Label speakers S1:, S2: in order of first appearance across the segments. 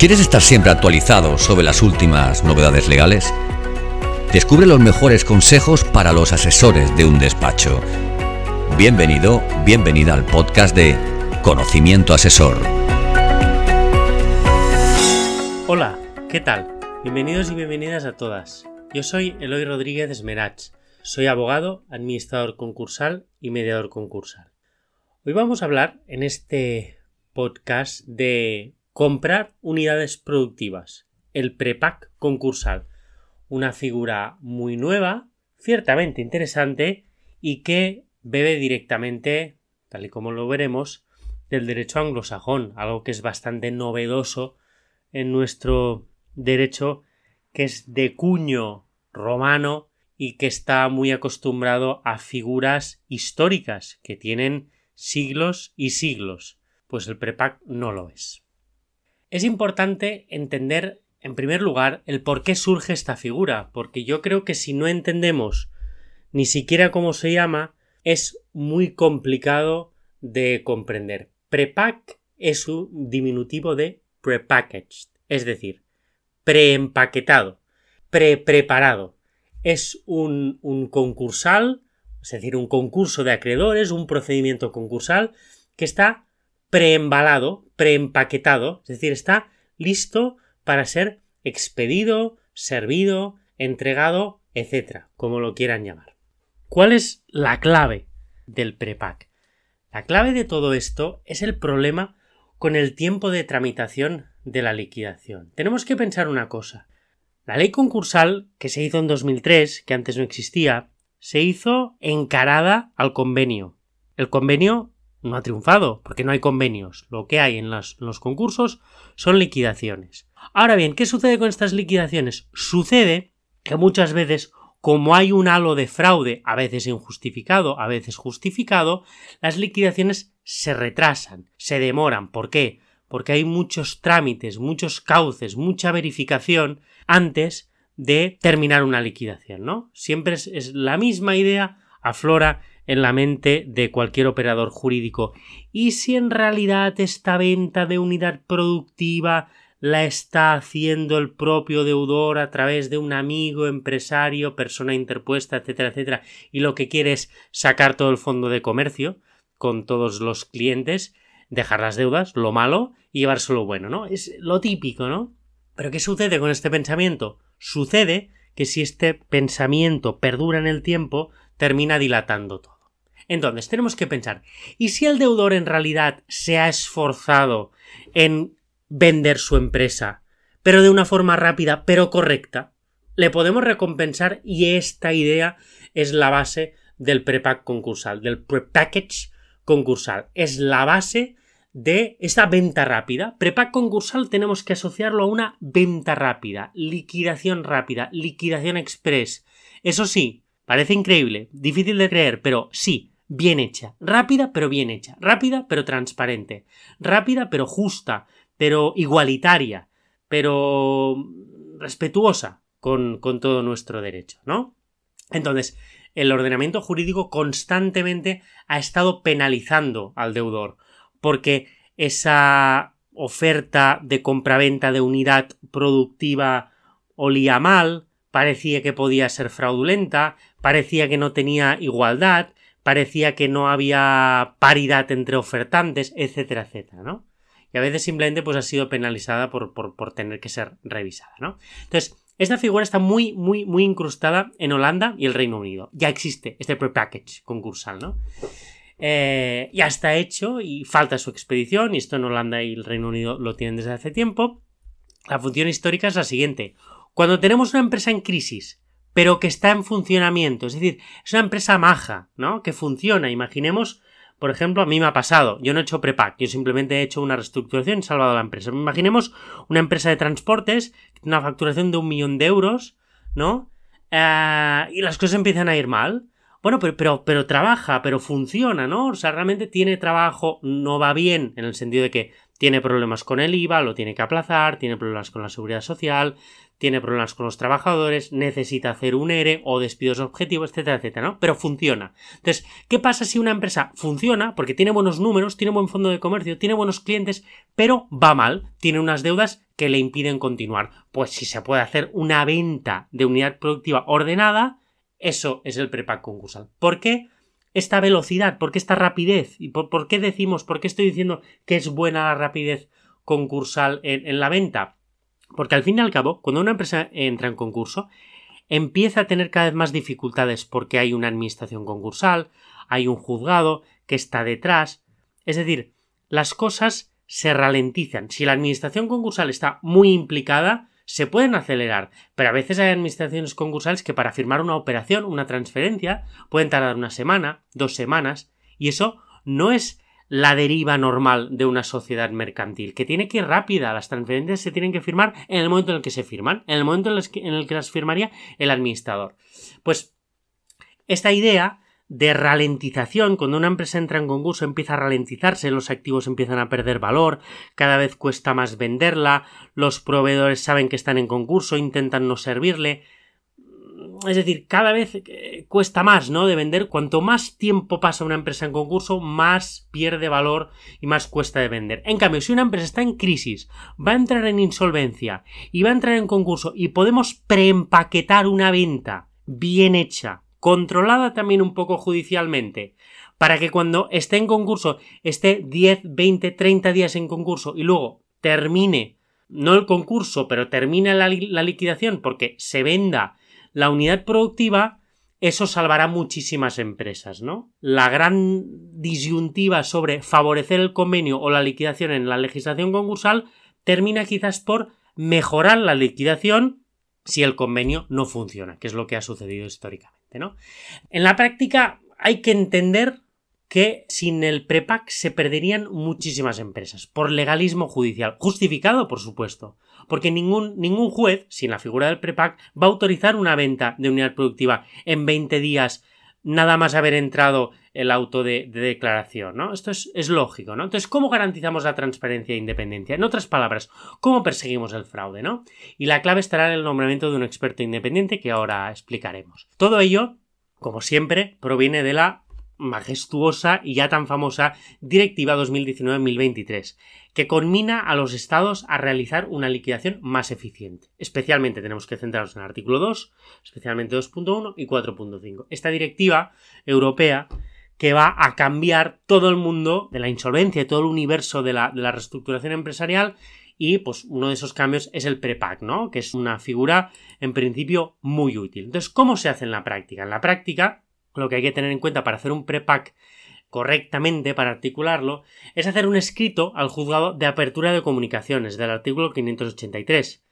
S1: ¿Quieres estar siempre actualizado sobre las últimas novedades legales? Descubre los mejores consejos para los asesores de un despacho. Bienvenido, bienvenida al podcast de Conocimiento Asesor.
S2: Hola, ¿qué tal? Bienvenidos y bienvenidas a todas. Yo soy Eloy Rodríguez Esmerach. Soy abogado, administrador concursal y mediador concursal. Hoy vamos a hablar en este podcast de Comprar unidades productivas. El prepack concursal. Una figura muy nueva, ciertamente interesante y que bebe directamente, tal y como lo veremos, del derecho anglosajón, algo que es bastante novedoso en nuestro derecho, que es de cuño romano y que está muy acostumbrado a figuras históricas que tienen siglos y siglos, pues el prepack no lo es. Es importante entender, en primer lugar, el por qué surge esta figura, porque yo creo que si no entendemos ni siquiera cómo se llama, es muy complicado de comprender. Prepack es un diminutivo de prepackaged, es decir, preempaquetado, pre-preparado. Es un, un concursal, es decir, un concurso de acreedores, un procedimiento concursal que está preembalado, preempaquetado, es decir, está listo para ser expedido, servido, entregado, etc., como lo quieran llamar. ¿Cuál es la clave del prepack? La clave de todo esto es el problema con el tiempo de tramitación de la liquidación. Tenemos que pensar una cosa. La ley concursal, que se hizo en 2003, que antes no existía, se hizo encarada al convenio. El convenio no ha triunfado, porque no hay convenios. Lo que hay en los, concursos son liquidaciones. Ahora bien, ¿qué sucede con estas liquidaciones? Sucede que muchas veces, como hay un halo de fraude, a veces injustificado, a veces justificado, las liquidaciones se retrasan, se demoran. ¿Por qué? Porque hay muchos trámites, muchos cauces, mucha verificación antes de terminar una liquidación, ¿no? Siempre es, es la misma idea, aflora en la mente de cualquier operador jurídico. ¿Y si en realidad esta venta de unidad productiva la está haciendo el propio deudor a través de un amigo, empresario, persona interpuesta, etcétera, etcétera, y lo que quiere es sacar todo el fondo de comercio con todos los clientes, dejar las deudas, lo malo, y llevarse lo bueno, ¿no? Es lo típico, ¿no? Pero ¿qué sucede con este pensamiento? Sucede que si este pensamiento perdura en el tiempo, termina dilatando todo. Entonces, tenemos que pensar, ¿y si el deudor en realidad se ha esforzado en vender su empresa, pero de una forma rápida, pero correcta? Le podemos recompensar y esta idea es la base del prepack concursal, del prepackage concursal. Es la base de esta venta rápida. Prepack concursal tenemos que asociarlo a una venta rápida, liquidación rápida, liquidación express. Eso sí, parece increíble, difícil de creer, pero sí, bien hecha, rápida pero bien hecha, rápida pero transparente, rápida pero justa, pero igualitaria, pero respetuosa con, con todo nuestro derecho, ¿no? Entonces, el ordenamiento jurídico constantemente ha estado penalizando al deudor, porque esa oferta de compraventa de unidad productiva olía mal, parecía que podía ser fraudulenta, parecía que no tenía igualdad, parecía que no había paridad entre ofertantes, etcétera, etcétera, ¿no? Y a veces simplemente pues ha sido penalizada por, por, tener que ser revisada, ¿no? Entonces, esta figura está muy, muy, muy incrustada en Holanda y el Reino Unido. Ya existe este prepackage concursal, ¿no? Eh, ya está hecho y falta su expedición, y esto en Holanda y el Reino Unido lo tienen desde hace tiempo. La función histórica es la siguiente. Cuando tenemos una empresa en crisis pero que está en funcionamiento. Es decir, es una empresa maja, ¿no? Que funciona. Imaginemos, por ejemplo, a mí me ha pasado. Yo no he hecho prepack, yo simplemente he hecho una reestructuración y he salvado la empresa. Imaginemos una empresa de transportes, una facturación de un millón de euros, ¿no? Eh, y las cosas empiezan a ir mal. Bueno, pero, pero, pero trabaja, pero funciona, ¿no? O sea, realmente tiene trabajo, no va bien, en el sentido de que tiene problemas con el IVA, lo tiene que aplazar, tiene problemas con la seguridad social, tiene problemas con los trabajadores, necesita hacer un ERE o despidos objetivos, etcétera, etcétera, ¿no? Pero funciona. Entonces, ¿qué pasa si una empresa funciona porque tiene buenos números, tiene buen fondo de comercio, tiene buenos clientes, pero va mal, tiene unas deudas que le impiden continuar? Pues si se puede hacer una venta de unidad productiva ordenada, eso es el prepack concursal. ¿Por qué? esta velocidad? ¿Por qué esta rapidez? ¿Y por, qué decimos, por qué estoy diciendo que es buena la rapidez concursal en, la venta? Porque al fin y al cabo, cuando una empresa entra en concurso, empieza a tener cada vez más dificultades porque hay una administración concursal, hay un juzgado que está detrás. Es decir, las cosas se ralentizan. Si la administración concursal está muy implicada, se pueden acelerar, pero a veces hay administraciones concursales que para firmar una operación, una transferencia, pueden tardar una semana, dos semanas, y eso no es la deriva normal de una sociedad mercantil, que tiene que ir rápida, las transferencias se tienen que firmar en el momento en el que se firman, en el momento en el que las firmaría el administrador. Pues esta idea de ralentización, cuando una empresa entra en concurso empieza a ralentizarse, los activos empiezan a perder valor, cada vez cuesta más venderla, los proveedores saben que están en concurso, intentan no servirle. Es decir, cada vez eh, cuesta más, ¿no? De vender. Cuanto más tiempo pasa una empresa en concurso, más pierde valor y más cuesta de vender. En cambio, si una empresa está en crisis, va a entrar en insolvencia y va a entrar en concurso y podemos preempaquetar una venta bien hecha, controlada también un poco judicialmente, para que cuando esté en concurso esté 10, 20, 30 días en concurso y luego termine, no el concurso, pero termine la, la liquidación porque se venda la unidad productiva, eso salvará muchísimas empresas, ¿no? La gran disyuntiva sobre favorecer el convenio o la liquidación en la legislación concursal termina quizás por mejorar la liquidación si el convenio no funciona, que es lo que ha sucedido históricamente. En la práctica hay que entender que sin el prepack se perderían muchísimas empresas, por legalismo judicial, justificado por supuesto, porque ningún, ningún juez, sin la figura del prepack, va a autorizar una venta de unidad productiva en 20 días nada más haber entrado el auto de, declaración, ¿no? Esto es, es, lógico, ¿no? Entonces, ¿cómo garantizamos la transparencia e independencia? En otras palabras, ¿cómo perseguimos el fraude, ¿no? Y la clave estará en el nombramiento de un experto independiente que ahora explicaremos. Todo ello, como siempre, proviene de la majestuosa y ya tan famosa Directiva 2019-2023, que conmina a los estados a realizar una liquidación más eficiente. Especialmente tenemos que centrarnos en el artículo 2, especialmente 2.1 y 4.5. Esta directiva europea que va a cambiar todo el mundo de la insolvencia todo el universo de la, de la reestructuración empresarial y pues uno de esos cambios es el prepack, ¿no? Que es una figura en principio muy útil. Entonces, ¿cómo se hace en la práctica? En la práctica, lo que hay que tener en cuenta para hacer un prepack correctamente para articularlo es hacer un escrito al juzgado de apertura de comunicaciones del artículo 583.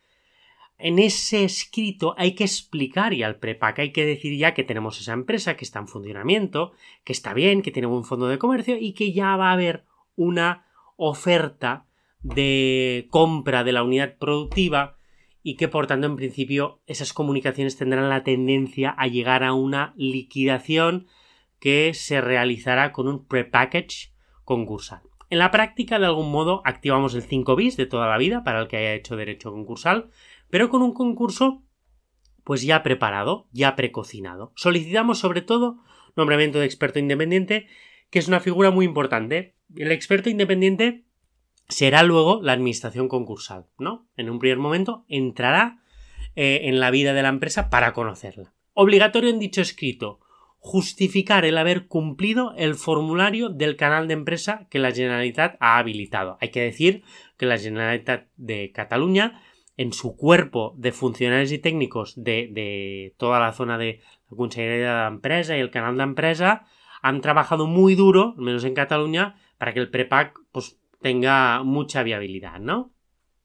S2: En ese escrito hay que explicar ya al prepack, hay que decir ya que tenemos esa empresa que está en funcionamiento, que está bien, que tiene buen fondo de comercio y que ya va a haber una oferta de compra de la unidad productiva y que por tanto en principio esas comunicaciones tendrán la tendencia a llegar a una liquidación que se realizará con un prepackage concursal. En la práctica, de algún modo, activamos el 5 bis de toda la vida para el que haya hecho derecho concursal, pero con un concurso pues ya preparado, ya precocinado. Solicitamos sobre todo nombramiento de experto independiente, que es una figura muy importante. El experto independiente será luego la administración concursal, ¿no? En un primer momento entrará eh, en la vida de la empresa para conocerla. Obligatorio en dicho escrito justificar el haber cumplido el formulario del canal de empresa que la Generalitat ha habilitado. Hay que decir que la Generalitat de Cataluña, en su cuerpo de funcionarios y técnicos de, toda la zona de la Consejería de la Empresa y el canal de empresa, han trabajado muy duro, al menos en Cataluña, para que el prepack pues, tenga mucha viabilidad, ¿no?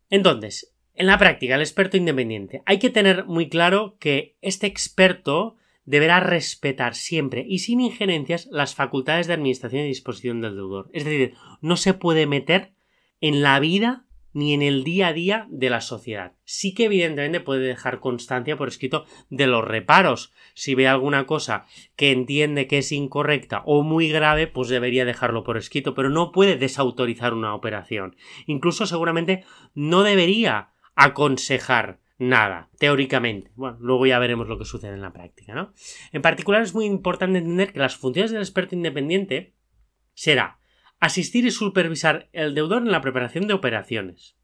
S2: Entonces, en la práctica, el experto independiente. Hay que tener muy claro que este experto deberá respetar siempre y sin injerencias las facultades de administración y disposición del deudor. Es decir, no se puede meter en la vida ni en el día a día de la sociedad. Sí que evidentemente puede dejar constancia por escrito de los reparos. Si ve alguna cosa que entiende que es incorrecta o muy grave, pues debería dejarlo por escrito, pero no puede desautorizar una operación. Incluso seguramente no debería aconsejar nada, teóricamente. Bueno, luego ya veremos lo que sucede en la práctica, ¿no? En particular es muy importante entender que las funciones del experto independiente será asistir y supervisar el deudor en la preparación de operaciones.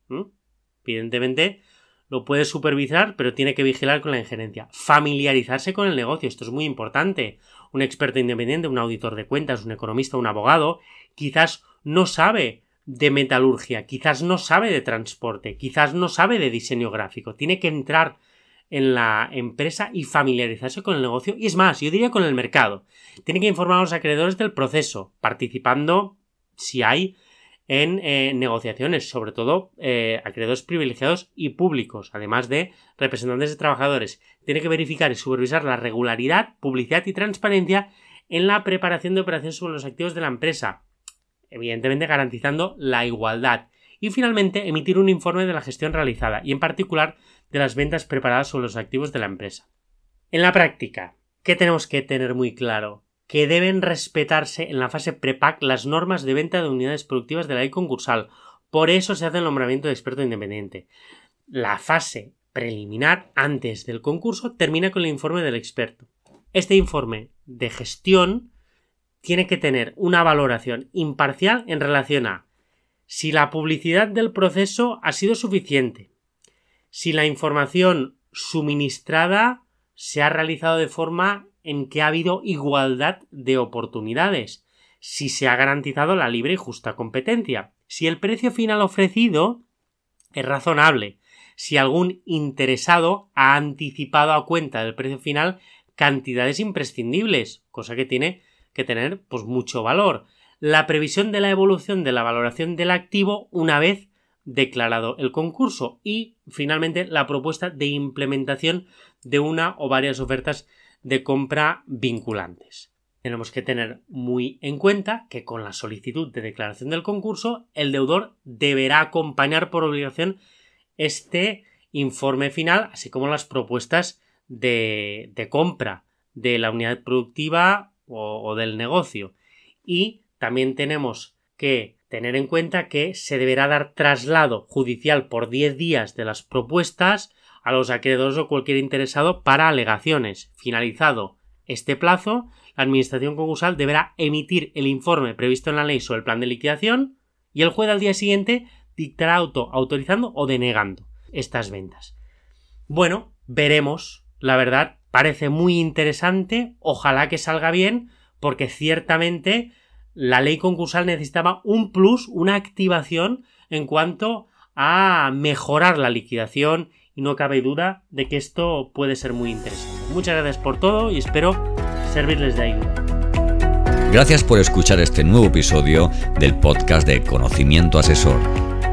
S2: Evidentemente, lo puede supervisar, pero tiene que vigilar con la injerencia. Familiarizarse con el negocio, esto es muy importante. Un experto independiente, un auditor de cuentas, un economista, un abogado, quizás no sabe de metalurgia, quizás no sabe de transporte, quizás no sabe de diseño gráfico. Tiene que entrar en la empresa y familiarizarse con el negocio y es más, yo diría con el mercado. Tiene que informar a los acreedores del proceso, participando si hay en eh, negociaciones, sobre todo eh, acreedores privilegiados y públicos, además de representantes de trabajadores. Tiene que verificar y supervisar la regularidad, publicidad y transparencia en la preparación de operaciones sobre los activos de la empresa, evidentemente garantizando la igualdad. Y finalmente, emitir un informe de la gestión realizada y en particular de las ventas preparadas sobre los activos de la empresa. En la práctica, ¿qué tenemos que tener muy claro? Que deben respetarse en la fase prepac las normas de venta de unidades productivas de la ley concursal. Por eso se hace el nombramiento de experto independiente. La fase preliminar antes del concurso termina con el informe del experto. Este informe de gestión tiene que tener una valoración imparcial en relación a si la publicidad del proceso ha sido suficiente, si la información suministrada se ha realizado de forma en que ha habido igualdad de oportunidades, si se ha garantizado la libre y justa competencia, si el precio final ofrecido es razonable, si algún interesado ha anticipado a cuenta del precio final cantidades imprescindibles, cosa que tiene que tener pues mucho valor. La previsión de la evolución de la valoración del activo una vez declarado el concurso y finalmente la propuesta de implementación de una o varias ofertas de compra vinculantes. Tenemos que tener muy en cuenta que con la solicitud de declaración del concurso el deudor deberá acompañar por obligación este informe final así como las propuestas de, de compra de la unidad productiva o, del negocio. Y también tenemos que tener en cuenta que se deberá dar traslado judicial por 10 días de las propuestas a los acreedores o cualquier interesado para alegaciones. Finalizado este plazo, la Administración concursal deberá emitir el informe previsto en la ley sobre el plan de liquidación y el juez al día siguiente dictará auto autorizando o denegando estas ventas. Bueno, veremos, la verdad, parece muy interesante, ojalá que salga bien, porque ciertamente la ley concursal necesitaba un plus, una activación en cuanto a mejorar la liquidación y no cabe duda de que esto puede ser muy interesante. Muchas gracias por todo y espero servirles de ayuda.
S1: Gracias por escuchar este nuevo episodio del podcast de Conocimiento Asesor.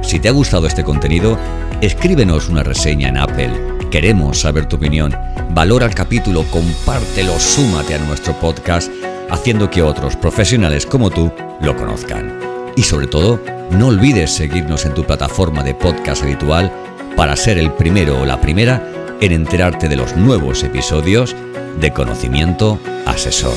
S1: Si te ha gustado este contenido, escríbenos una reseña en Apple. Queremos saber tu opinión valora el capítulo, compártelo, súmate a nuestro podcast, haciendo que otros profesionales como tú lo conozcan. Y sobre todo, no olvides seguirnos en tu plataforma de podcast habitual para ser el primero o la primera en enterarte de los nuevos episodios de Conocimiento Asesor.